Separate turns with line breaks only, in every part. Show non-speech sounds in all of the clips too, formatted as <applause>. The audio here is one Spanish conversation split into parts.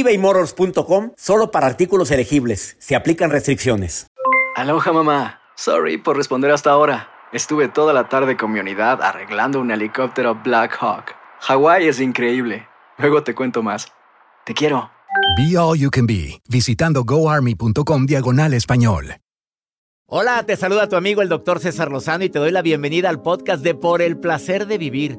ebaymotors.com solo para artículos elegibles. Se aplican restricciones.
Aloha mamá. Sorry por responder hasta ahora. Estuve toda la tarde con mi unidad arreglando un helicóptero Black Hawk. Hawái es increíble. Luego te cuento más. Te quiero.
Be All You Can Be, visitando goarmy.com diagonal español.
Hola, te saluda tu amigo el doctor César Lozano y te doy la bienvenida al podcast de Por el Placer de Vivir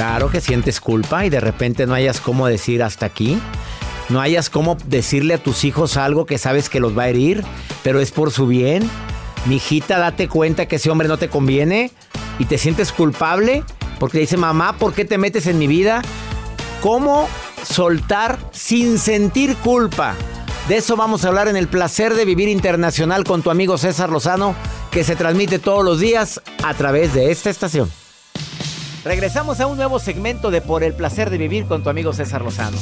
Claro que sientes culpa y de repente no hayas cómo decir hasta aquí. No hayas cómo decirle a tus hijos algo que sabes que los va a herir, pero es por su bien. Mijita, date cuenta que ese hombre no te conviene y te sientes culpable porque dice, mamá, ¿por qué te metes en mi vida? ¿Cómo soltar sin sentir culpa? De eso vamos a hablar en el placer de vivir internacional con tu amigo César Lozano, que se transmite todos los días a través de esta estación. Regresamos a un nuevo segmento de Por el placer de vivir con tu amigo César Lozano.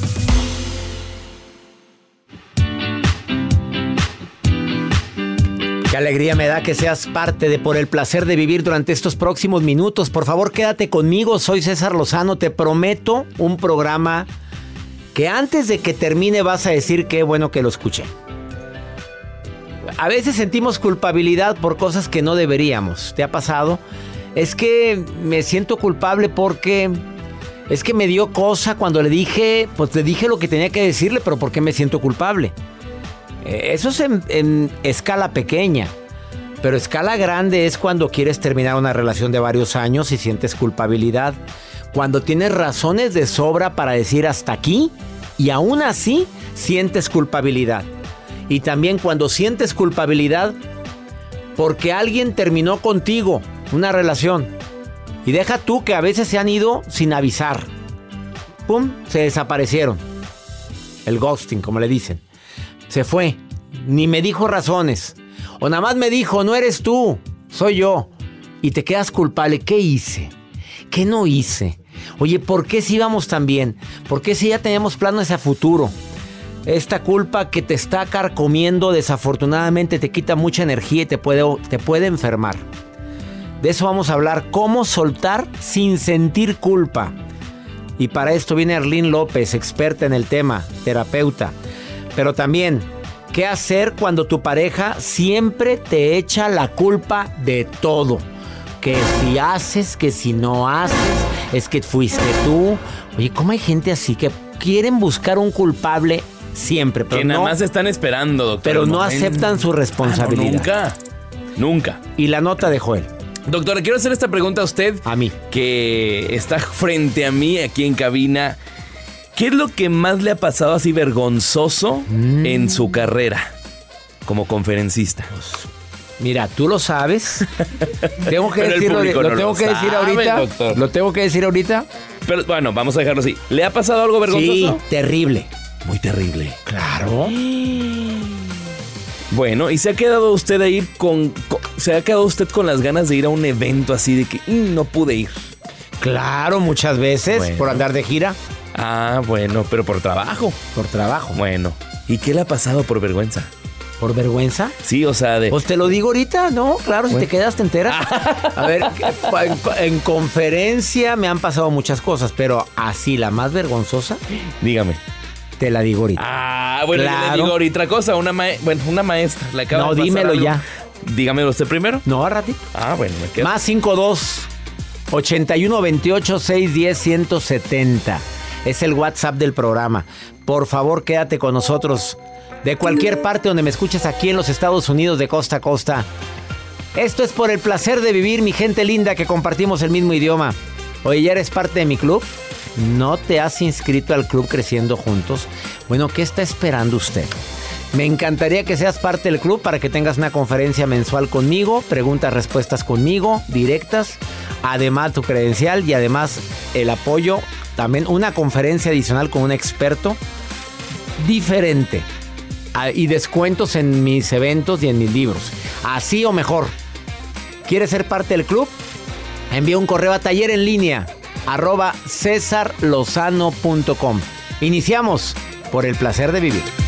Qué alegría me da que seas parte de Por el placer de vivir durante estos próximos minutos. Por favor, quédate conmigo. Soy César Lozano. Te prometo un programa que antes de que termine vas a decir qué bueno que lo escuché. A veces sentimos culpabilidad por cosas que no deberíamos. ¿Te ha pasado? Es que me siento culpable porque es que me dio cosa cuando le dije, pues le dije lo que tenía que decirle, pero ¿por qué me siento culpable? Eh, eso es en, escala pequeña. Pero escala grande es cuando quieres terminar una relación de varios años y sientes culpabilidad. Cuando tienes razones de sobra para decir hasta aquí y aún así sientes culpabilidad. Y también cuando sientes culpabilidad porque alguien terminó contigo una relación. Y deja tú que a veces se han ido sin avisar. ¡Pum! Se desaparecieron. El ghosting, como le dicen. Se fue. Ni me dijo razones. O nada más me dijo, no eres tú, soy yo. Y te quedas culpable. ¿Qué hice? ¿Qué no hice? Oye, ¿por qué si íbamos tan bien? ¿Por qué si ya teníamos planes a futuro? Esta culpa que te está carcomiendo desafortunadamente te quita mucha energía y te puede, te puede enfermar. De eso vamos a hablar, cómo soltar sin sentir culpa. Y para esto viene Arlene López, experta en el tema, terapeuta. Pero también, ¿qué hacer cuando tu pareja siempre te echa la culpa de todo? Que si haces, que si no haces, es que fuiste tú. Oye, ¿cómo hay gente así que quieren buscar un culpable siempre?
Pero que nada más están esperando, doctor.
Pero no aceptan su responsabilidad.
nunca, nunca.
Y la nota de Joel.
Doctora, quiero hacer esta pregunta a usted.
A mí.
Que está frente a mí aquí en cabina. ¿Qué es lo que más le ha pasado así vergonzoso mm. en su carrera como conferencista? Pues,
mira, tú lo sabes. <laughs> tengo que decirlo, lo, tengo que decir ahorita. Lo tengo que decir ahorita.
Pero bueno, vamos a dejarlo así. ¿Le ha pasado algo vergonzoso?
Sí, terrible.
Muy terrible.
Claro. <gasps>
Bueno, y se ha quedado usted ahí con, se ha quedado usted con las ganas de ir a un evento así de que mm, no pude ir.
Claro, muchas veces por andar de gira.
Ah, bueno, pero por trabajo.
Por trabajo.
Bueno, ¿y qué le ha pasado por vergüenza?
¿Por vergüenza?
Sí, o sea, de.
Pues te lo digo ahorita, ¿no? Claro, si te quedas, te enteras. <laughs> A ver, en, conferencia me han pasado muchas cosas, pero así la más vergonzosa.
Dígame.
Te la digo ahorita.
Ah, bueno, le digo ahorita cosa. Una, bueno, una maestra.
Le no, dímelo ya.
Dígamelo usted primero.
No, a ratito.
Ah, bueno, me quedo.
Más 52 81 28 610 170. Es el WhatsApp del programa. Por favor, quédate con nosotros. de cualquier parte donde me escuches aquí en los Estados Unidos de costa a costa. Esto es por el placer de vivir, mi gente linda, que compartimos el mismo idioma. Oye, ¿ya eres parte de mi club? ¿No te has inscrito al club Creciendo Juntos? Bueno, ¿qué está esperando usted? Me encantaría que seas parte del club para que tengas una conferencia mensual conmigo, preguntas, respuestas conmigo, directas, además tu credencial y además el apoyo, también una conferencia adicional con un experto diferente ah, y descuentos en mis eventos y en mis libros. Así o mejor. ¿Quieres ser parte del club? Envía un correo a taller en línea arroba cesarlozano.com. Iniciamos por el placer de vivir.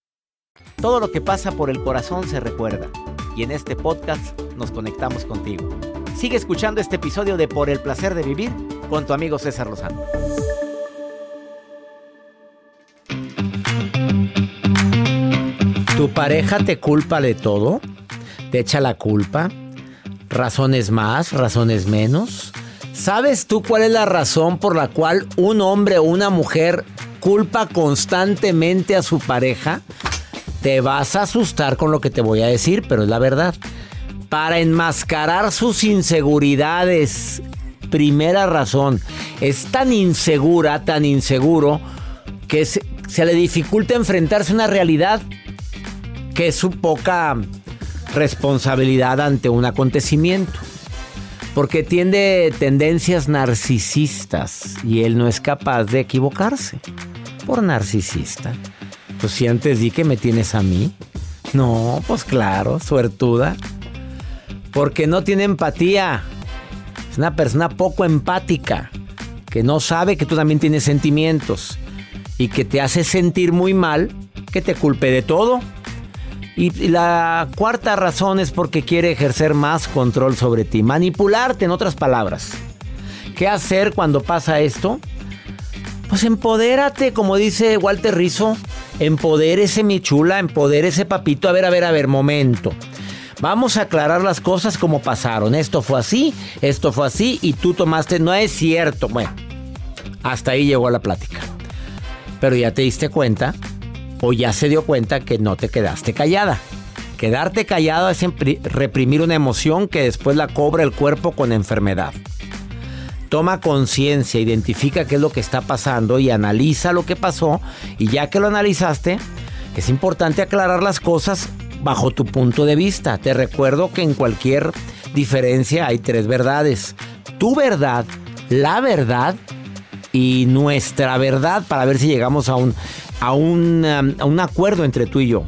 Todo lo que pasa por el corazón se recuerda. Y en este podcast nos conectamos contigo. Sigue escuchando este episodio de Por el placer de vivir con tu amigo César Lozano. ¿Tu pareja te culpa de todo? ¿Te echa la culpa? ¿Razones más, razones menos? ¿Sabes tú cuál es la razón por la cual un hombre o una mujer culpa constantemente a su pareja? Te vas a asustar con lo que te voy a decir, pero es la verdad. Para enmascarar sus inseguridades. Primera razón. Es tan insegura, tan inseguro, que se, le dificulta enfrentarse a una realidad que es su poca responsabilidad ante un acontecimiento. Porque tiene tendencias narcisistas y él no es capaz de equivocarse por narcisista. Pues si antes di que me tienes a mí. No, pues claro, suertuda. Porque no tiene empatía. Es una persona poco empática. Que no sabe que tú también tienes sentimientos. Y que te hace sentir muy mal que te culpe de todo. Y la cuarta razón es porque quiere ejercer más control sobre ti. Manipularte, en otras palabras. ¿Qué hacer cuando pasa esto? Pues empodérate, como dice Walter Rizzo. Empodérese mi chula, empodérese papito. A ver, a ver, a ver, momento. Vamos a aclarar las cosas como pasaron. Esto fue así, esto fue así y tú tomaste. No es cierto. Bueno, hasta ahí llegó la plática. Pero ya te diste cuenta o ya se dio cuenta que no te quedaste callada. Quedarte callado es reprimir una emoción que después la cobra el cuerpo con enfermedad. Toma conciencia, identifica qué es lo que está pasando y analiza lo que pasó. Y ya que lo analizaste, es importante aclarar las cosas bajo tu punto de vista. Te recuerdo que en cualquier diferencia hay tres verdades. Tu verdad, la verdad y nuestra verdad para ver si llegamos a un, a un, a un acuerdo entre tú y yo.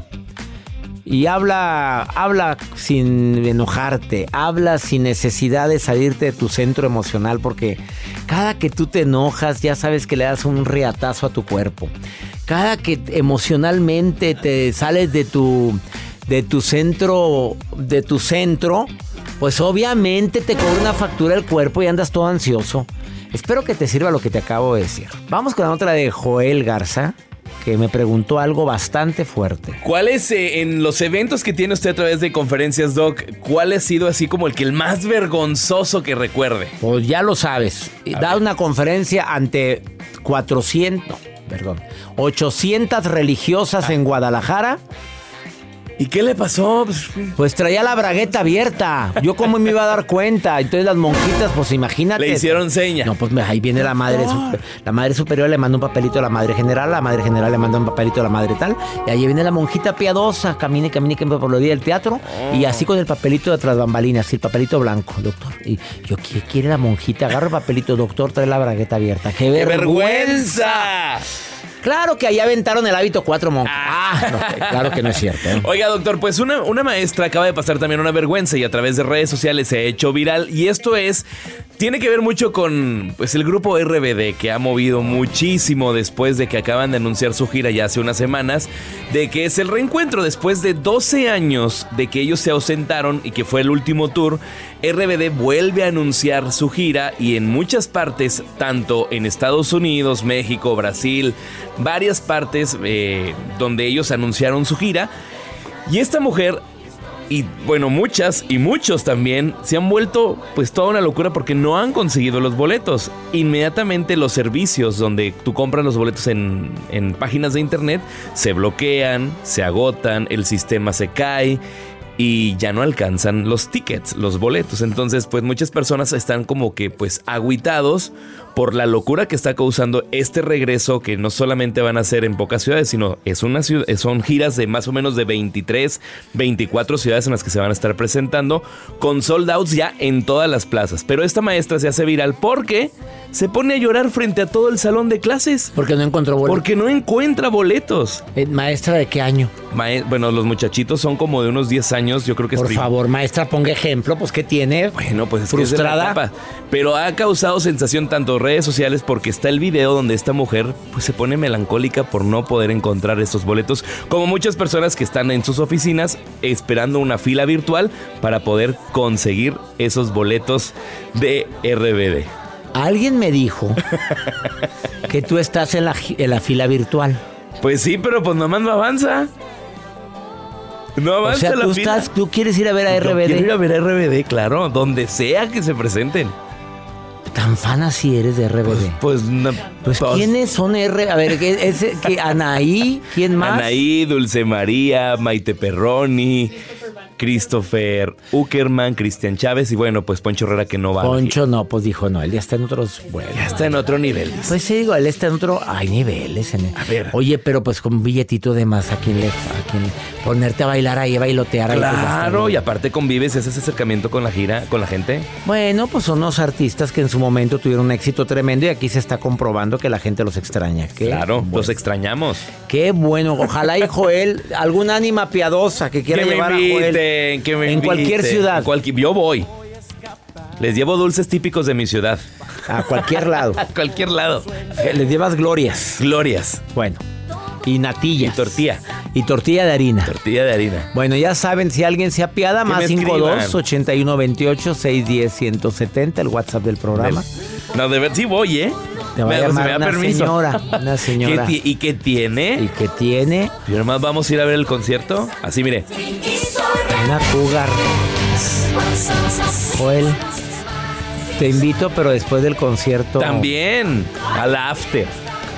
Y habla, habla sin enojarte, habla sin necesidad de salirte de tu centro emocional, porque cada que tú te enojas ya sabes que le das un reatazo a tu cuerpo. Cada que emocionalmente te sales de tu, de tu centro, de tu centro, pues obviamente te cobra una factura el cuerpo y andas todo ansioso. Espero que te sirva lo que te acabo de decir. Vamos con la otra de Joel Garza que me preguntó algo bastante fuerte.
¿Cuál es, eh, en los eventos que tiene usted a través de conferencias, Doc, cuál ha sido así como el que el más vergonzoso que recuerde?
Pues ya lo sabes. da una conferencia ante 400, perdón, 800 religiosas en Guadalajara
¿Y qué le pasó? Pues,
Pues traía la bragueta abierta. Yo cómo me iba a dar cuenta. Entonces las monjitas, pues imagínate.
le hicieron seña.
No, pues ahí viene la madre, la madre superior le manda un papelito a la madre general, la madre general le manda un papelito a la madre tal, y ahí viene la monjita piadosa, camine, camine, camine por los días del teatro, y así con el papelito de atrás bambalinas, el papelito blanco, doctor. Y yo, ¿qué quiere la monjita? Agarra el papelito, doctor, trae la bragueta abierta. ¡Qué,
¡Qué
vergüenza! Claro que ahí aventaron el hábito cuatro monjas. Ah, no, claro que no es cierto. ¿eh?
Oiga, doctor, pues una, una maestra acaba de pasar también una vergüenza y a través de redes sociales se ha hecho viral. Y esto es, tiene que ver mucho con pues, el grupo RBD que ha movido muchísimo después de que acaban de anunciar su gira ya hace unas semanas, de que es el reencuentro después de 12 años de que ellos se ausentaron y que fue el último tour. RBD vuelve a anunciar su gira y en muchas partes, tanto en Estados Unidos, México, Brasil, varias partes eh, donde ellos anunciaron su gira. Y esta mujer, y bueno, muchas y muchos también, se han vuelto pues toda una locura porque no han conseguido los boletos. Inmediatamente los servicios donde tú compras los boletos en, en páginas de internet se bloquean, se agotan, el sistema se cae y ya no alcanzan los tickets, los boletos. Entonces, pues muchas personas están como que pues agüitados por la locura que está causando este regreso que no solamente van a ser en pocas ciudades, sino es una ciudad, son giras de más o menos de 23, 24 ciudades en las que se van a estar presentando con sold outs ya en todas las plazas. Pero esta maestra se hace viral porque se pone a llorar frente a todo el salón de clases.
Porque no encontró boleto.
Porque no encuentra boletos.
Eh, Maestra, ¿de qué año?
Bueno, los muchachitos son como de unos 10 años, yo creo que es
Por favor, maestra, ponga ejemplo, pues ¿qué tiene?
Bueno, pues es que es de la
frustrada.
Pero ha causado sensación tanto en redes sociales porque está el video donde esta mujer pues se pone melancólica por no poder encontrar estos boletos, como muchas personas que están en sus oficinas esperando una fila virtual para poder conseguir esos boletos de RBD.
Alguien me dijo <laughs> que tú estás en la, en la fila virtual.
Pues sí, pero pues nomás no avanza. No
O sea,
la
tú,
fila.
estás, tú quieres ir a ver a
Yo quiero ir
RBD.
a ver a RBD, claro, donde sea que se presenten.
Tan fan así eres de RBD.
Pues, no,
Pues,
pues,
¿quiénes son R? A ver, ¿qué- ese- qué- Anaí, ¿quién más?
Anaí, Dulce María, Maite Perroni, Christopher Uckerman, Cristian Chávez y bueno, pues Poncho Herrera que no va.
Poncho no, pues dijo no, él ya está en otros.
Ya está en otro nivel.
Pues sí, digo, él está en otro. Hay niveles. En
A ver.
Oye, pero pues con un billetito de más, ¿a quién le. A quién, ponerte a bailar ahí, a bailotear ahí. pues,
Claro, y aparte convives ese acercamiento con la gira, con la gente.
Bueno, pues son unos artistas que en su momento tuvieron un éxito tremendo y aquí se está comprobando que la gente los extraña. Qué
Claro,
bueno.
los extrañamos.
Qué bueno. Ojalá y Joel, alguna ánima piadosa que quiera
que
llevar a Joel
que me
en cualquier ciudad,
En cualquier- yo voy. Les llevo dulces típicos de mi ciudad.
a cualquier lado. <laughs>
A cualquier lado.
Les llevas glorias.
Glorias.
Bueno, y natillas.
Y tortilla.
Y tortilla de harina.
Tortilla de harina.
Bueno, ya saben, si alguien se apiada, más
me
52 81 28 610 170, el WhatsApp del programa.
No, de ver, sí voy, ¿eh?
Te va a
Me-
llamar
me da
una
permiso.
señora, una <laughs> señora.
¿Qué ti- ¿Y qué tiene?
Y que tiene
Y nomás vamos a ir a ver el concierto. Así, mire.
Una cougar. Joel, te invito, pero después del concierto.
También al after.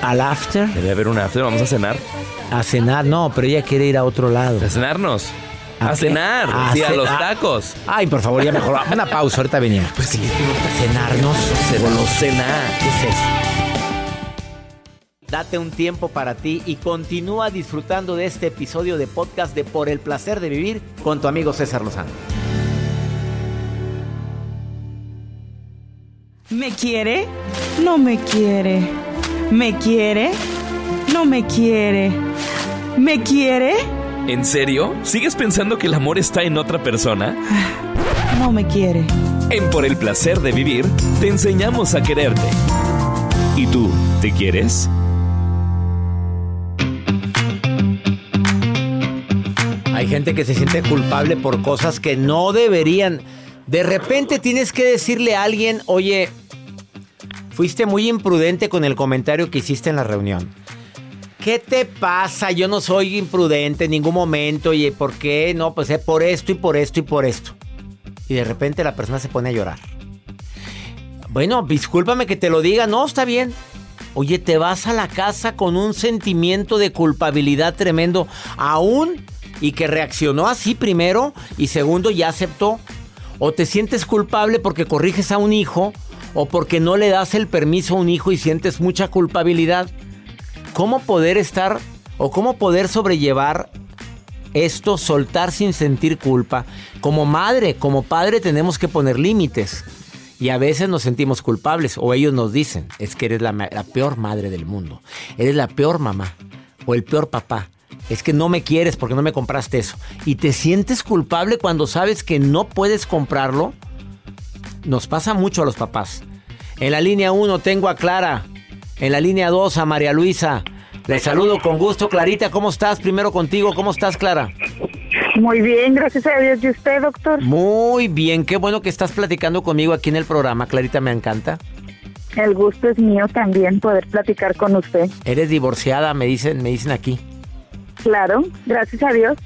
Al after,
Debe haber un after. Vamos a cenar.
a cenar. No, pero ella quiere ir a otro lado.
A cenarnos.
¿A
A, cenar.
A
sí, a los
ah.
tacos.
Ay, por favor, ya mejor. Una pausa, ahorita venimos. Pues sí, cenarnos.
Cenarnos. Cenar.
¿Qué es eso? Date un tiempo para ti y continúa disfrutando de este episodio de podcast de Por el placer de vivir con tu amigo César Lozano.
¿Me quiere? No me quiere. ¿Me quiere? No me quiere. ¿Me quiere?
¿En serio? ¿Sigues pensando que el amor está en otra persona? <sighs>
No me quiere.
En Por el placer de vivir, te enseñamos a quererte. ¿Y tú, te quieres?
Gente que se siente culpable por cosas que no deberían. De repente tienes que decirle a alguien, oye, fuiste muy imprudente con el comentario que hiciste en la reunión. ¿Qué te pasa? Yo no soy imprudente en ningún momento. Oye, ¿por qué? No, pues es por esto y por esto y por esto. Y de repente la persona se pone a llorar. Bueno, discúlpame que te lo diga. No, está bien. Oye, te vas a la casa con un sentimiento de culpabilidad tremendo, aún y que reaccionó así primero y segundo ya aceptó. O te sientes culpable porque corriges a un hijo o porque no le das el permiso a un hijo y sientes mucha culpabilidad. ¿Cómo poder estar o cómo poder sobrellevar esto, soltar sin sentir culpa? Como madre, como padre tenemos que poner límites. Y a veces nos sentimos culpables o ellos nos dicen, es que eres la, la, peor madre del mundo, eres la peor mamá o el peor papá. Es que no me quieres porque no me compraste eso. Y te sientes culpable cuando sabes que no puedes comprarlo. Nos pasa mucho a los papás. En la línea 1 tengo a Clara. En la línea 2 a María Luisa. Les saludo con gusto. Clarita, ¿cómo estás? Primero contigo, ¿cómo estás, Clara?
Muy bien, gracias a Dios. ¿Y usted, doctor?
Muy bien, qué bueno que estás platicando conmigo aquí en el programa. Clarita, me encanta.
El gusto es mío también poder platicar con usted.
Eres divorciada, me dicen, me dicen aquí.
Claro, gracias a Dios.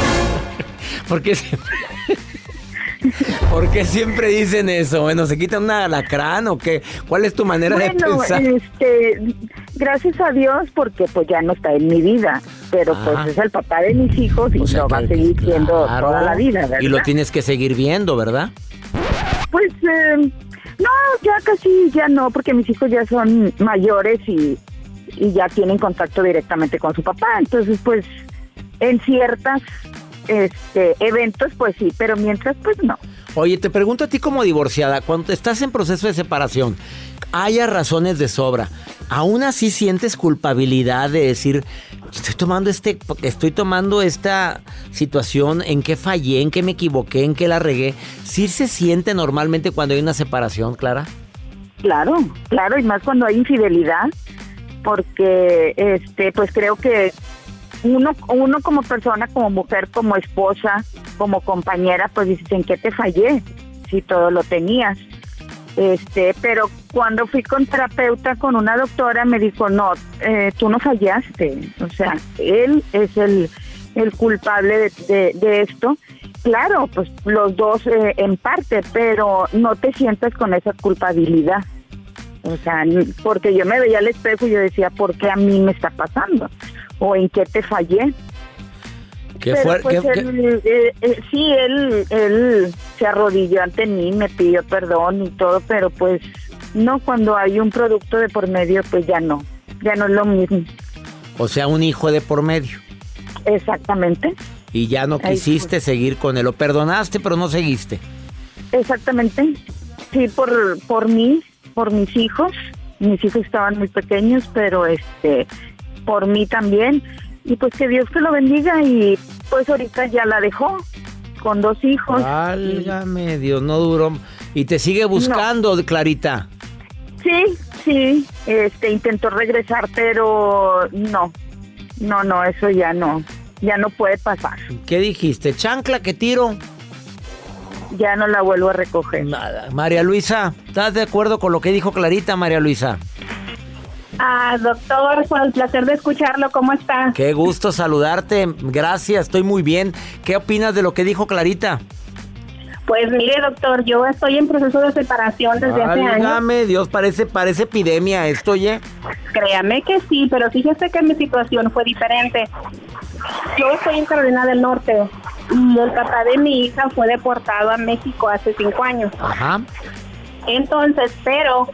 <laughs>
¿Por qué siempre, <laughs> ¿Por qué siempre dicen eso? Bueno, ¿se quita un alacrán o qué? ¿Cuál es tu manera de pensar?
Este, gracias a Dios porque pues ya no está en mi vida, pero pues es el papá de mis hijos y lo va a seguir siendo toda la vida, ¿verdad?
Y lo tienes que seguir viendo, ¿verdad?
Pues eh, no, ya casi ya no, porque mis hijos ya son mayores y y ya tienen contacto directamente con su papá. Entonces, pues, en ciertas este, eventos, pues sí, pero mientras, pues no.
Oye, te pregunto a ti como divorciada, cuando estás en proceso de separación, haya razones de sobra, ¿aún así sientes culpabilidad de decir, estoy tomando este, estoy tomando esta situación, en qué fallé, en qué me equivoqué, en qué la regué? ¿Sí se siente normalmente cuando hay una separación, Clara?
Claro, claro, y más cuando hay infidelidad porque este pues creo que uno uno como persona como mujer como esposa como compañera pues dices en qué te fallé si todo lo tenías. Este pero cuando fui con terapeuta con una doctora me dijo no eh, tú no fallaste o sea él es el el culpable de, de, esto. Claro pues los dos eh, en parte pero no te sientas con esa culpabilidad o sea, porque yo me veía al espejo y yo decía, ¿por qué a mí me está pasando? ¿O en qué te fallé?
¿Qué fue?
Pues, él, eh, eh, sí, él, él se arrodilló ante mí, me pidió perdón y todo, pero pues no, cuando hay un producto de por medio, pues ya no, ya no es lo mismo.
O sea, un hijo de por medio.
Exactamente.
Y ya no quisiste seguir con él, lo perdonaste, pero no seguiste.
Exactamente. Sí, por, por mí, por mis hijos. Mis hijos estaban muy pequeños, pero este por mí también. Y pues que Dios te lo bendiga y pues ahorita ya la dejó con dos hijos.
Válgame Dios, no duró. ¿Y te sigue buscando, Clarita?
Sí, sí, este intentó regresar, pero no. No, no, eso ya no. Ya no puede pasar.
¿Qué dijiste? ¿Chancla que tiro?
Ya no la vuelvo a recoger.
Nada. María Luisa, ¿estás de acuerdo con lo que dijo Clarita, María Luisa?
Ah, doctor, fue un placer de escucharlo. ¿Cómo está?
Qué gusto saludarte. Gracias, estoy muy bien. ¿Qué opinas de lo que dijo Clarita?
Pues mire, doctor, yo estoy en proceso de separación desde hace años.
Dios, parece, parece epidemia esto, oye.
Créame que sí, pero fíjese que mi situación fue diferente. Yo estoy en Carolina del Norte y el papá de mi hija fue deportado a México hace cinco años.
Ajá.
Entonces, pero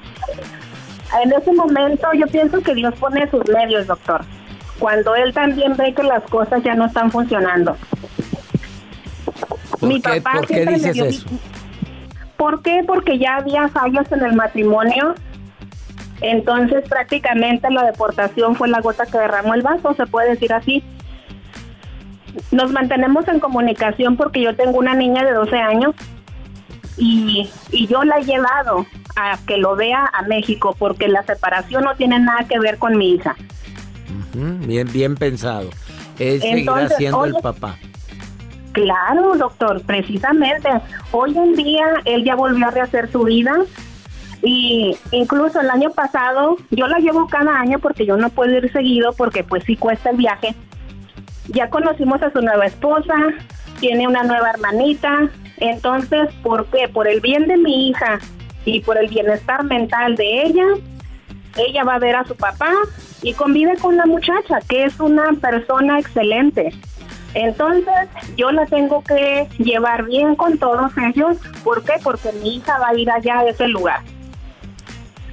en ese momento yo pienso que Dios pone sus medios, doctor. Cuando Él también ve que las cosas ya no están funcionando.
mi papá ¿Por qué dices eso?
¿Por qué? Porque ya había fallos en el matrimonio. Entonces prácticamente la deportación fue la gota que derramó el vaso, se puede decir así. Nos mantenemos en comunicación porque yo tengo una niña de 12 años y, yo la he llevado a que lo vea a México porque la separación no tiene nada que ver con mi hija.
bien, bien pensado. Él seguirá siendo el papá.
Claro, doctor, precisamente. Hoy en día él ya volvió a rehacer su vida y incluso el año pasado yo la llevo cada año porque yo no puedo ir seguido porque pues sí cuesta el viaje ya conocimos a su nueva esposa, tiene una nueva hermanita, entonces, ¿por qué? Por el bien de mi hija y por el bienestar mental de ella, ella va a ver a su papá y convive con la muchacha, que es una persona excelente. Entonces, yo la tengo que llevar bien con todos ellos. ¿Por qué? Porque mi hija va a ir allá a ese lugar.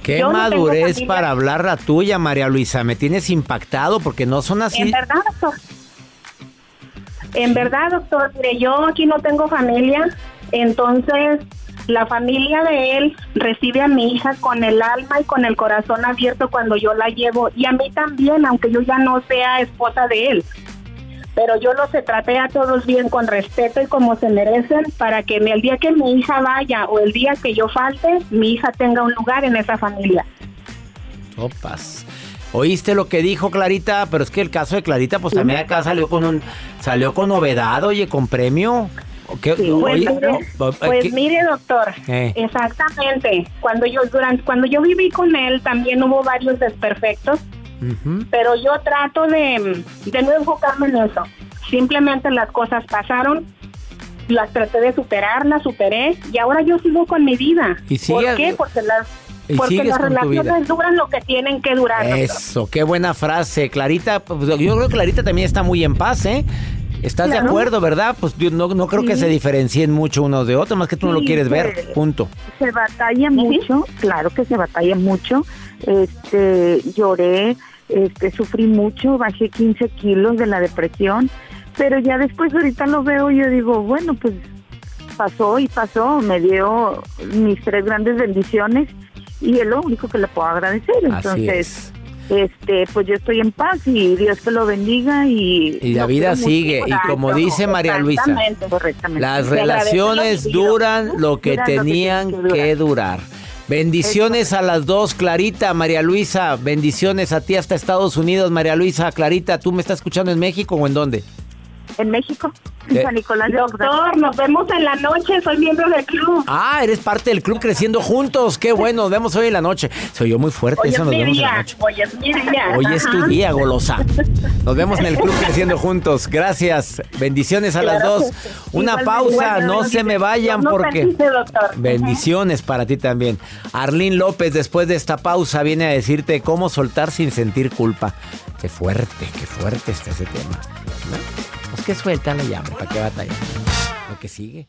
Qué
Yo
madurez para hablar la tuya, María Luisa. Me tienes impactado porque no son así.
En verdad, doctor. En verdad, doctor, mire, yo aquí no tengo familia, entonces la familia de él recibe a mi hija con el alma y con el corazón abierto cuando yo la llevo, y a mí también, aunque yo ya no sea esposa de él. Pero yo los traté a todos bien, con respeto y como se merecen, para que el día que mi hija vaya o el día que yo falte, mi hija tenga un lugar en esa familia.
Opas. ¿Oíste lo que dijo Clarita? Pero es que el caso de Clarita, pues también acá salió con un, salió con novedad, oye, con premio. ¿O qué?
Pues,
eh,
pues mire, doctor,
Eh.
exactamente. Cuando yo durante cuando yo viví con él también hubo varios desperfectos, pero yo trato de, de no enfocarme en eso. Simplemente las cosas pasaron, las traté de superar, las superé y ahora yo sigo con mi vida.
Y
¿Por qué? Porque las
y
porque las relaciones duran lo que tienen que durar. doctor.
Eso, qué buena frase. Clarita, pues, yo creo que Clarita también está muy en paz, ¿eh? ¿Estás de acuerdo, verdad? Pues yo no, no creo que se diferencien mucho unos de otros, más que tú no lo quieres ver. Punto.
se batalla mucho, claro que se batalla mucho. Este, lloré, este, sufrí mucho, bajé 15 kilos de la depresión, pero ya después ahorita lo veo y yo digo, bueno, pues pasó y pasó, me dio mis tres grandes bendiciones y es lo único que le puedo agradecer.
Así
Entonces, este, pues yo estoy en paz y Dios que lo bendiga y
Y la vida sigue. Y como dice María Luisa,
correctamente.
las
Te
relaciones duran lo que
Duran lo que
tenían
que
durar. Bendiciones a las dos, Clarita, María Luisa. Bendiciones a ti hasta Estados Unidos, María Luisa. Clarita, ¿tú me estás escuchando en México o en dónde?
En México, en San Nicolás de.
Doctor, nos vemos en la noche, soy miembro del club.
Ah, eres parte del club Creciendo Juntos. Qué bueno, nos vemos hoy en la noche. Se oyó muy fuerte
Hoy
eso,
es
nos
mi
vemos en la
día,
noche.
hoy es mi día.
Hoy es tu día, golosa. Nos vemos en el club <laughs> Creciendo Juntos. Gracias. Bendiciones a las dos.
sí.
Una pausa, no se me vayan porque... Bendiciones para ti también. Arlín López, después de esta pausa, viene a decirte cómo soltar sin sentir culpa. Qué fuerte, qué fuerte está ese tema. ¿No? Que suéltale ya, hombre, ¿para qué batallar? Lo que sigue.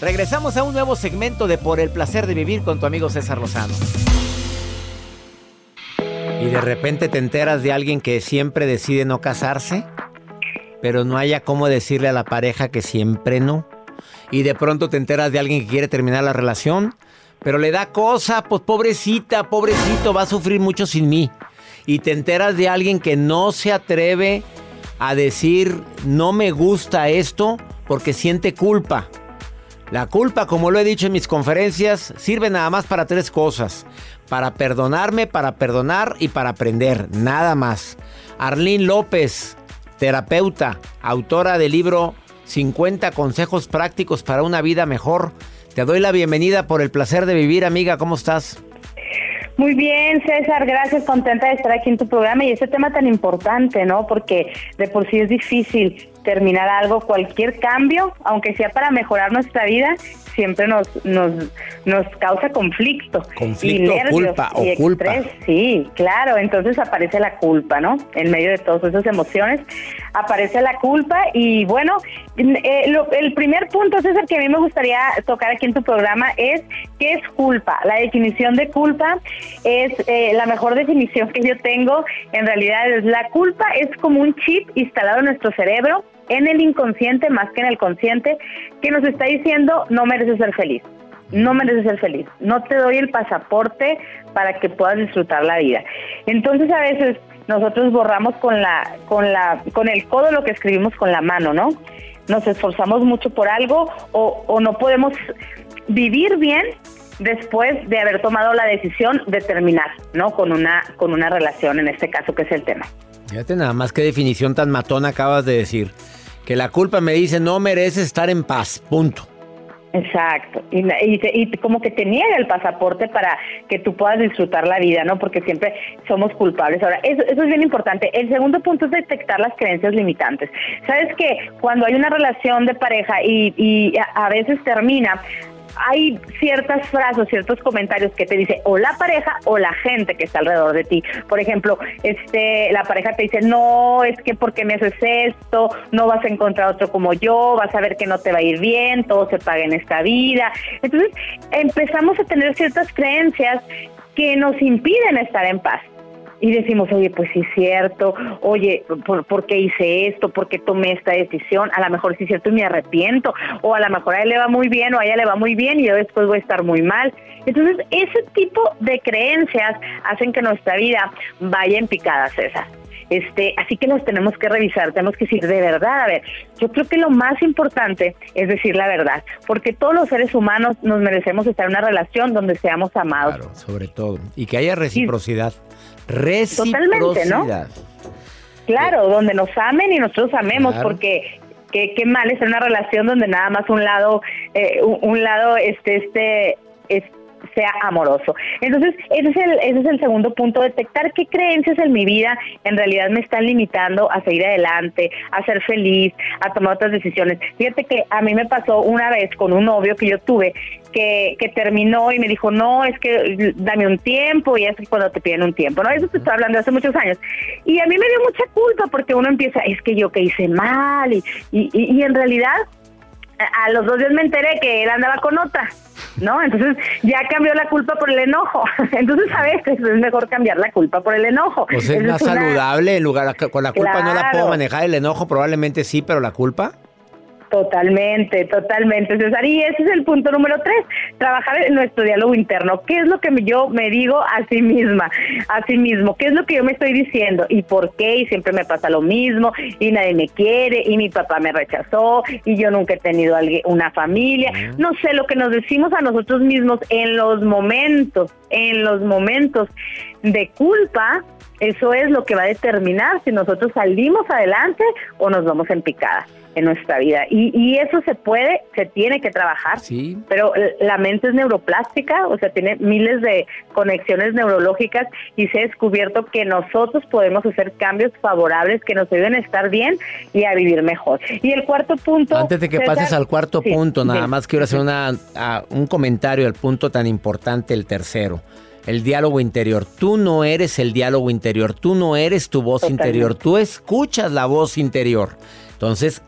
Regresamos a un nuevo segmento de Por el placer de vivir con tu amigo César Lozano. Y de repente te enteras de alguien que siempre decide no casarse, pero no haya cómo decirle a la pareja que siempre no. Y de pronto te enteras de alguien que quiere terminar la relación, pero le da cosa, pues pobrecita, pobrecito, va a sufrir mucho sin mí. Y te enteras de alguien que no se atreve a decir no me gusta esto porque siente culpa. La culpa, como lo he dicho en mis conferencias, sirve nada más para tres cosas. Para perdonarme, para perdonar y para aprender. Nada más. Arlín López, terapeuta, autora del libro 50 consejos prácticos para una vida mejor. Te doy la bienvenida por el placer de vivir, amiga. ¿Cómo estás?
Muy bien, César, gracias, contenta de estar aquí en tu programa y este tema tan importante, ¿no? Porque de por sí es difícil terminar algo, cualquier cambio, aunque sea para mejorar nuestra vida, siempre nos nos nos causa conflicto.
Conflicto,
y nervios,
culpa o culpa.
estrés. Sí, claro, entonces aparece la culpa, ¿no? En medio de todas esas emociones aparece la culpa y bueno, eh, lo- el primer punto, César, que a mí me gustaría tocar aquí en tu programa es ¿qué es culpa? La definición de culpa es eh, la mejor definición que yo tengo. En realidad es la culpa es como un chip instalado en nuestro cerebro, en el inconsciente más que en el consciente, que nos está diciendo no mereces ser feliz no mereces ser feliz, no te doy el pasaporte para que puedas disfrutar la vida. Entonces a veces nosotros borramos con la con la con el codo lo que escribimos con la mano, ¿no? Nos esforzamos mucho por algo o, no podemos vivir bien después de haber tomado la decisión de terminar, ¿no? Con una con una relación en este caso que es el tema.
Fíjate nada más qué definición tan matona acabas de decir. Que la culpa me dice no mereces estar en paz, punto.
Exacto, y, y y como que te niega el pasaporte para que tú puedas disfrutar la vida, ¿no? Porque siempre somos culpables. Ahora, eso, eso es bien importante. El segundo punto es detectar las creencias limitantes. Sabes que cuando hay una relación de pareja y, a veces termina, hay ciertas frases, ciertos comentarios que te dice o la pareja o la gente que está alrededor de ti. Por ejemplo, este, la pareja te dice, no, es que porque me haces esto, no vas a encontrar otro como yo, vas a ver que no te va a ir bien, todo se paga en esta vida. Entonces, empezamos a tener ciertas creencias que nos impiden estar en paz y decimos, oye, pues sí es cierto, oye, ¿por, por qué hice esto? ¿Por qué tomé esta decisión? A lo mejor sí es cierto y me arrepiento, o a lo mejor a él le va muy bien o a ella le va muy bien y yo después voy a estar muy mal. Entonces, ese tipo de creencias hacen que nuestra vida vaya en picada, César. Este, así que nos tenemos que revisar, tenemos que decir de verdad, a ver, yo creo que lo más importante es decir la verdad, porque todos los seres humanos nos merecemos estar en una relación donde seamos amados.
Claro, sobre todo. Y que haya reciprocidad.
Totalmente, ¿no?
Reciprocidad.
Claro, donde nos amen y nosotros amemos,
Claro.
porque qué, qué mal es una relación donde nada más un lado, eh, un, un lado este, este, es- sea amoroso. Entonces, ese es, el, ese es el segundo punto, detectar qué creencias en mi vida en realidad me están limitando a seguir adelante, a ser feliz, a tomar otras decisiones. Fíjate que a mí me pasó una vez con un novio que yo tuve que, que terminó y me dijo, no, es que dame un tiempo y es cuando te piden un tiempo, ¿no? Eso te estoy hablando hace muchos años. Y a mí me dio mucha culpa porque uno empieza, es que yo que hice mal y, y, y- y en realidad a los dos días me enteré que él andaba con otra, ¿no? Entonces ya cambió la culpa por el enojo. <laughs> Entonces a veces es mejor cambiar la culpa por el enojo.
Pues es más
una-
saludable en lugar con la culpa no la puedo
Claro.
manejar, el enojo probablemente sí, pero la culpa
Totalmente, totalmente, César. Y ese es el punto número tres, trabajar en nuestro diálogo interno. ¿Qué es lo que yo me digo a sí misma, a sí mismo? ¿Qué es lo que yo me estoy diciendo? ¿Y por qué? Y siempre me pasa lo mismo, y nadie me quiere, y mi papá me rechazó, y yo nunca he tenido una familia. No sé, lo que nos decimos a nosotros mismos en los momentos, en los momentos de culpa, eso es lo que va a determinar si nosotros salimos adelante o nos vamos en picada en nuestra vida. Y, y eso se puede, se tiene que trabajar.
Sí.
Pero la mente es neuroplástica, o sea, tiene miles de conexiones neurológicas y se ha descubierto que nosotros podemos hacer cambios favorables que nos ayuden a estar bien y a vivir mejor. Y el cuarto punto...
Antes de que
César-
pases al cuarto
Sí,
punto, nada
sí.
más quiero hacer una, a- un comentario al punto tan importante, el tercero. El diálogo interior. Tú no eres el diálogo interior, tú no eres tu voz
Totalmente.
interior, tú escuchas la voz interior. Entonces,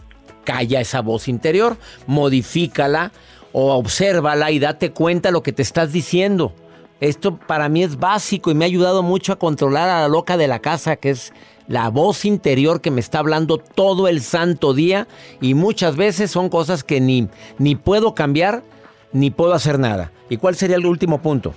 calla esa voz interior, modifícala o obsérvala y date cuenta lo que te estás diciendo. Esto para mí es básico y me ha ayudado mucho a controlar a la loca de la casa, que es la voz interior que me está hablando todo el santo día y muchas veces son cosas que ni, ni puedo cambiar ni puedo hacer nada. ¿Y cuál sería el último punto?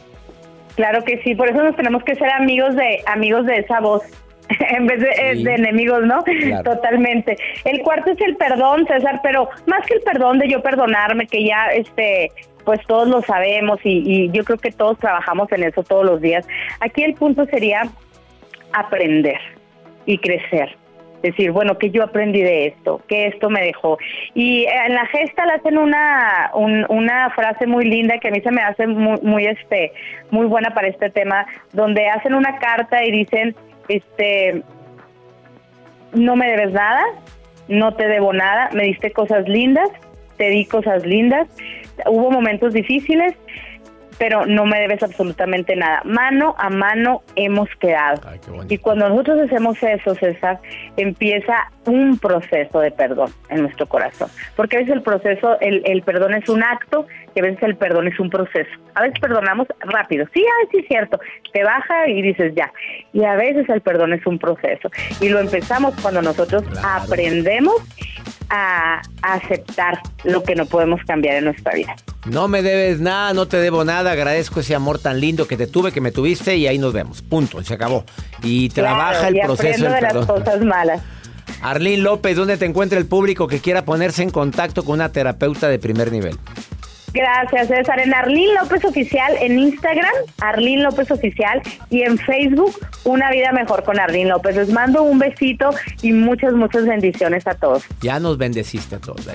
Claro que sí, por eso nos tenemos que ser amigos de amigos de esa voz. <laughs> en vez de, eh,
Sí.
de enemigos, ¿no?
Claro. <laughs>
Totalmente. El cuarto es el perdón, César, pero más que el perdón de yo perdonarme, que ya este pues todos lo sabemos y, y yo creo que todos trabajamos en eso todos los días. Aquí el punto sería aprender y crecer. Decir, bueno, que yo aprendí de esto, que esto me dejó. Y en la gesta le hacen una, un- una frase muy linda que a mí se me hace muy, muy, este, muy buena para este tema, donde hacen una carta y dicen, este, no me debes nada, no te debo nada, me diste cosas lindas, te di cosas lindas, hubo momentos difíciles, pero no me debes absolutamente nada. Mano a mano hemos quedado. y cuando nosotros hacemos eso, César, empieza un proceso de perdón en nuestro corazón. Porque a veces el proceso, el, el perdón es un acto y a veces el perdón es un proceso. A veces perdonamos rápido. Sí, ay, sí es cierto. Te baja y dices ya. Y a veces el perdón es un proceso. Y lo empezamos cuando nosotros aprendemos a aceptar lo que no podemos cambiar en nuestra vida.
No me debes nada, no te debo nada, agradezco ese amor tan lindo que te tuve, que me tuviste y ahí nos vemos. Punto, se acabó. Y trabaja el proceso
del perdón. las cosas malas.
Arlene López, ¿dónde te encuentra el público que quiera ponerse en contacto con una terapeuta de primer nivel?
Gracias, César. En Arlín López Oficial, en Instagram, Arlín López Oficial, y en Facebook, Una Vida Mejor con Arlín López. Les mando un besito y muchas, muchas bendiciones a todos.
Ya nos bendeciste a todos.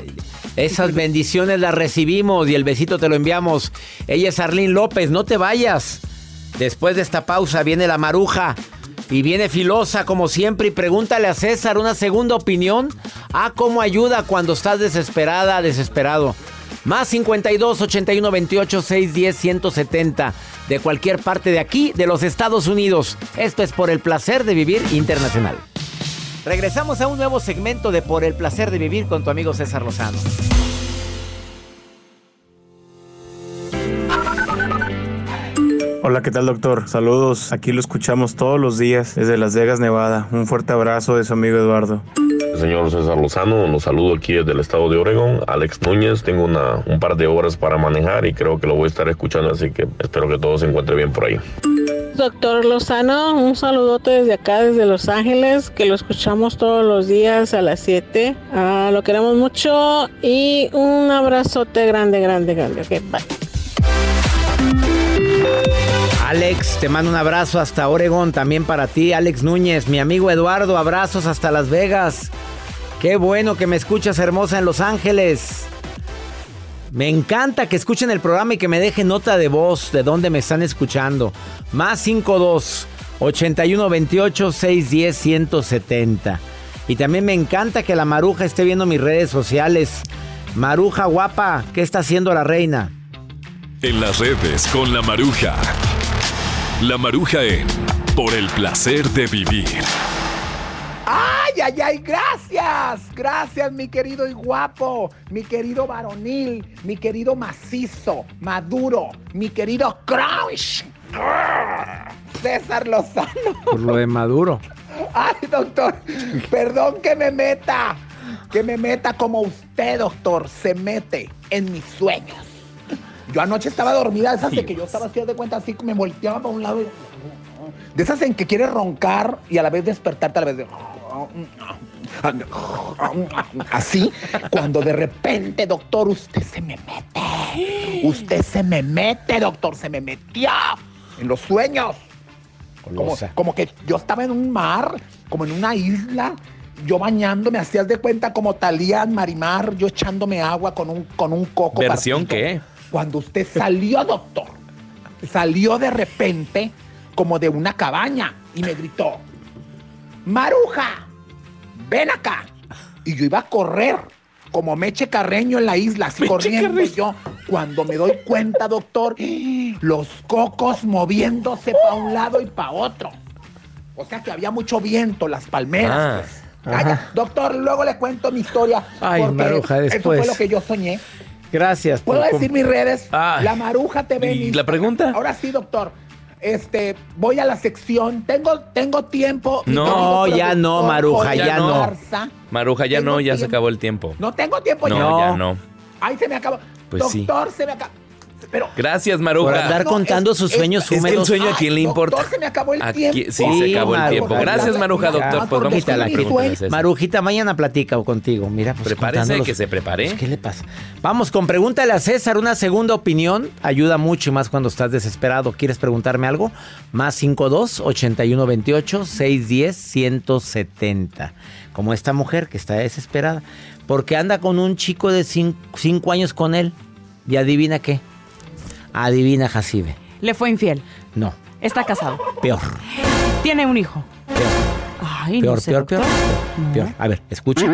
Esas bendiciones las recibimos y el besito te lo enviamos. Ella es Arlín López, no te vayas. Después de esta pausa viene la maruja. Y viene filosa como siempre y pregúntale a César una segunda opinión. Ah, cómo ayuda cuando estás desesperada, desesperado. Más 52 81 28 610 170 de cualquier parte de aquí, de los Estados Unidos. Esto es por el placer de vivir internacional. Regresamos a un nuevo segmento de Por el placer de vivir con tu amigo César Lozano.
Hola, ¿qué tal doctor? Saludos, aquí lo escuchamos todos los días desde Las Vegas, Nevada. Un fuerte abrazo de su amigo Eduardo
señor César Lozano, los saludo aquí desde el estado de Oregón. Alex Núñez, tengo una, un par de horas para manejar y creo que lo voy a estar escuchando, así que espero que todo se encuentre bien por ahí.
Doctor Lozano, un saludote desde acá, desde Los Ángeles, que lo escuchamos todos los días a las 7. Ah, lo queremos mucho y un abrazote grande, grande, grande. Okay, bye.
Alex, te mando un abrazo hasta Oregón, también para ti, Alex Núñez, mi amigo Eduardo, abrazos hasta Las Vegas. Qué bueno que me escuchas hermosa en Los Ángeles. Me encanta que escuchen el programa y que me dejen nota de voz de dónde me están escuchando. Más 52 81 28 610 170. Y también me encanta que la Maruja esté viendo mis redes sociales. Maruja guapa, ¿qué está haciendo la reina?
En las redes con la Maruja. La Maruja en Por el placer de vivir.
¡Ay, ay, ay! Gracias. Gracias, mi querido y guapo, mi querido varonil, mi querido macizo, maduro, mi querido crunch. César Lozano.
Por lo de maduro.
Ay, doctor, perdón que me meta, que me meta como usted, doctor, se mete en mis sueños. Yo anoche estaba dormida, esas de que yo estaba así de cuenta, así que me volteaba para un lado. De esas en que quieres roncar y a la vez despertarte a la vez de. Así, cuando de repente, doctor, usted se me mete. Usted se me mete, doctor, se me metió en los sueños. Como, como, que yo estaba en un mar, como en una isla, yo bañándome, hacías de cuenta como Talían Marimar, yo echándome agua con un, con un coco.
¿Versión qué?
Cuando usted salió, doctor, salió de repente como de una cabaña y me gritó, Maruja, ven acá. Y yo iba a correr como Meche Carreño en la isla, así corriendo yo. Cuando me doy cuenta, doctor, los cocos moviéndose para un lado y para otro. O sea que había mucho viento, las palmeras. Ah, pues. doctor, luego le cuento mi historia.
Ay, Maruja, después.
Eso fue lo que yo soñé.
Gracias.
¿Puedo decir mis redes? La Maruja TV.
¿Y la pregunta?
Ahora sí, doctor este, voy a la sección, tengo, tengo tiempo.
No, ya no, Maruja, ya no.
Maruja, ya no, ya se acabó el tiempo.
No tengo tiempo
no,
ya.
ya no.
Ay, se me acabó. Pues Doctor, se me acabó.
Gracias, Maruja.
Por andar contando sus sueños húmedos.
Es que el sueño a quién le importa.
Doctor, se me acabó el tiempo.
sí, se acabó el tiempo. Gracias, Maruja, doctor. Pues vamos
la pregunta. Marujita, mañana platica contigo. Mira, pues
Prepárese que se prepare.
Pues, ¿Qué le pasa? Vamos con pregúntale a César. Una segunda opinión ayuda mucho y más cuando estás desesperado. ¿Quieres preguntarme algo? Más 52 81 28 610 170. Como esta mujer que está desesperada. Porque anda con un chico de 5 años con él. Y adivina qué. Adivina, Jacibe.
¿Le fue infiel?
No.
¿Está casado?
Peor.
¿Tiene un hijo?
Peor.
Ay,
peor,
no sé,
peor, peor,
doctor.
peor. A ver, escucha.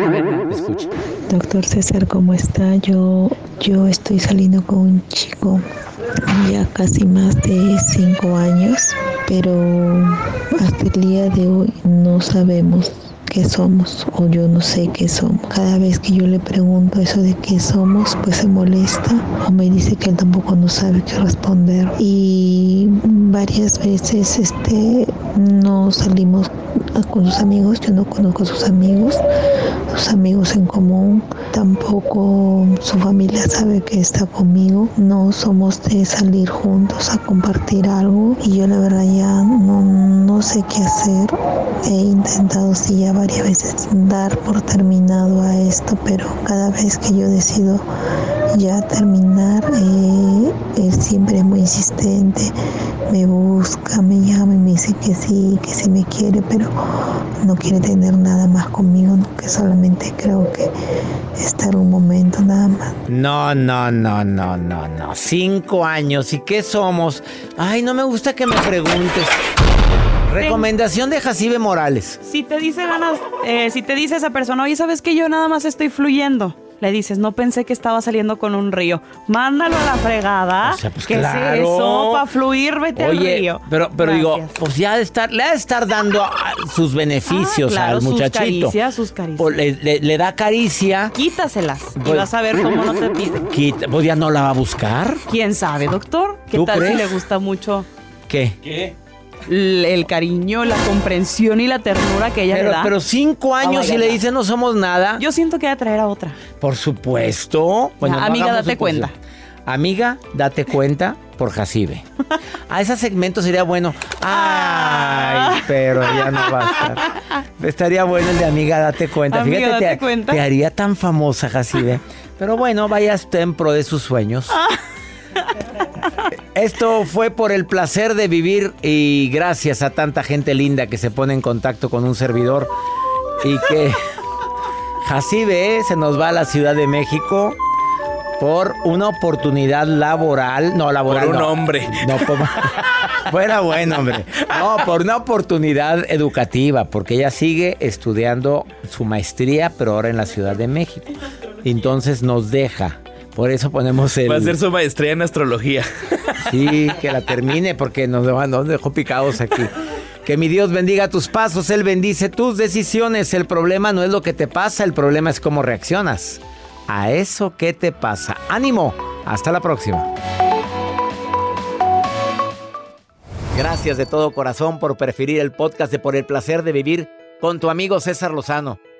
Escucha.
Doctor César, ¿cómo está? Yo, yo estoy saliendo con un chico ya casi más de cinco años, pero hasta el día de hoy no sabemos qué somos o yo no sé qué somos. Cada vez que yo le pregunto eso de qué somos, pues se molesta o me dice que él tampoco no sabe qué responder. Y varias veces este no salimos con sus amigos, yo no conozco sus amigos, sus amigos en común, tampoco su familia sabe que está conmigo, no somos de salir juntos a compartir algo y yo la verdad ya no, no sé qué hacer. He intentado sí ya varias veces dar por terminado a esto, pero cada vez que yo decido ya terminar, eh, él siempre es muy insistente, me busca, me llama y me dice que sí, que sí me quiere, pero no quiere tener nada más conmigo, ¿no? que solamente creo que estar un momento nada más.
No, no, no, no, no, no. Cinco años. ¿Y qué somos? Ay, no me gusta que me preguntes. Recomendación de Jacibe Morales.
Si te dice ganas, eh, si te dice esa persona, oye, ¿sabes que yo nada más estoy fluyendo? Le dices, no pensé que estaba saliendo con un río. Mándalo a la fregada.
O sea, pues
¿Qué
claro.
es eso? Para fluir, vete al
Oye,
río.
pero, pero digo, pues ya de estar, le ha de estar dando sus beneficios
Ah, claro,
al
sus
muchachito.
caricias, sus caricias.
O le, le- le da caricia.
Quítaselas y
Pues-
vas a ver cómo no te pide.
Quita- pues ya no la va a buscar.
¿Quién sabe, doctor? ¿Qué
¿Tú
tal
crees?
si le gusta mucho
¿Qué?
¿Qué?
El, cariño, la comprensión y la ternura que ella
Pero,
le da?
pero cinco años
Oh,
y le dice no somos nada.
Yo siento que va a traer a otra.
Por supuesto. Bueno, no
amiga, date
suposición. Amiga, date cuenta por Jacibe. A ese segmento sería bueno.
Ah.
Ay, pero ya no va a estar. Estaría bueno el de amiga, date cuenta.
Amiga,
Fíjate, te,
date cuenta.
te haría tan famosa, Jacibe. Pero bueno, vaya usted en pro de sus sueños. Esto fue por el placer de vivir y gracias a tanta gente linda que se pone en contacto con un servidor y que Jacibe se nos va a la Ciudad de México por una oportunidad laboral, no laboral.
Por un
no.
hombre.
No, por- <laughs> fuera bueno, hombre. No, por una oportunidad educativa, porque ella sigue estudiando su maestría, pero ahora en la Ciudad de México. Entonces nos deja. Por eso ponemos el.
Va a hacer su maestría en astrología.
Sí, que la termine porque nos, nos dejó picados aquí. Que mi Dios bendiga tus pasos, Él bendice tus decisiones. El problema no es lo que te pasa, el problema es cómo reaccionas a eso que te pasa. Ánimo, hasta la próxima. Gracias de todo corazón por preferir el podcast de Por el Placer de Vivir con tu amigo César Lozano.